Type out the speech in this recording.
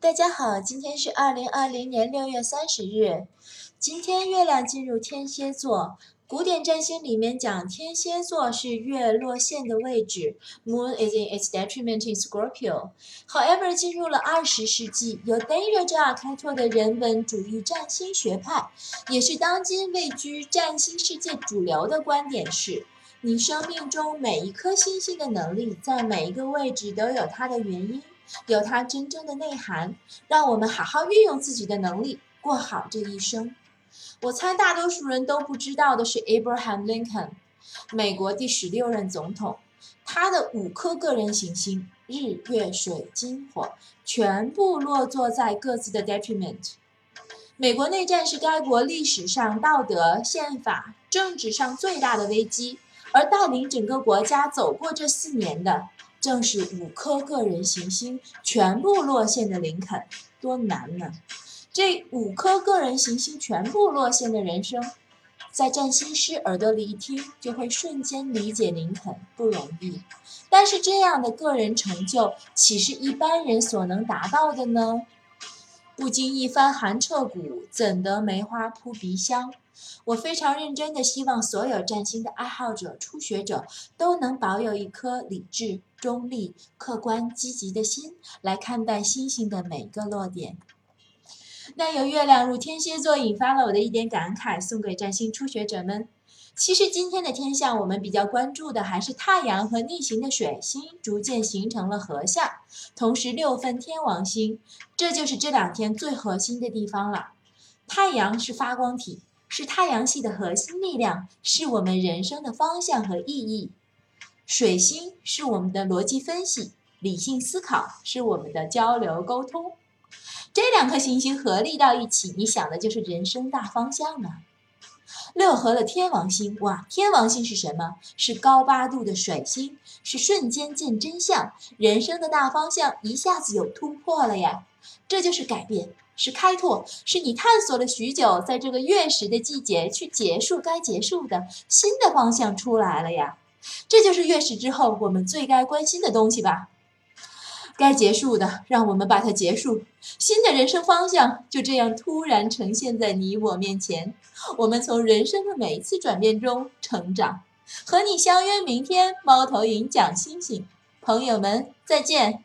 大家好，今天是二零二零年六月三十日。今天月亮进入天蝎座，古典占星里面讲天蝎座是月落线的位置，Moon is in its detriment in Scorpio。However，进入了二十世纪，由 Deja 开拓的人文主义占星学派，也是当今位居占星世界主流的观点是。你生命中每一颗星星的能力，在每一个位置都有它的原因，有它真正的内涵。让我们好好运用自己的能力，过好这一生。我猜大多数人都不知道的是，Abraham Lincoln，美国第十六任总统，他的五颗个人行星——日、月、水、金、火，全部落座在各自的 detriment。美国内战是该国历史上道德、宪法、政治上最大的危机。而带领整个国家走过这四年的，正是五颗个人行星全部落线的林肯，多难呢？这五颗个人行星全部落线的人生，在占星师耳朵里一听，就会瞬间理解林肯不容易。但是这样的个人成就，岂是一般人所能达到的呢？不经一番寒彻骨，怎得梅花扑鼻香？我非常认真的希望所有占星的爱好者、初学者都能保有一颗理智、中立、客观、积极的心来看待星星的每个落点。那由月亮入天蝎座引发了我的一点感慨，送给占星初学者们。其实今天的天象，我们比较关注的还是太阳和逆行的水星逐渐形成了合相，同时六分天王星，这就是这两天最核心的地方了。太阳是发光体，是太阳系的核心力量，是我们人生的方向和意义。水星是我们的逻辑分析、理性思考，是我们的交流沟通。这两颗行星合力到一起，你想的就是人生大方向了。六合了天王星，哇！天王星是什么？是高八度的水星，是瞬间见真相，人生的大方向一下子有突破了呀！这就是改变，是开拓，是你探索了许久，在这个月食的季节去结束该结束的新的方向出来了呀！这就是月食之后我们最该关心的东西吧。该结束的，让我们把它结束。新的人生方向就这样突然呈现在你我面前。我们从人生的每一次转变中成长。和你相约明天，猫头鹰讲星星。朋友们，再见。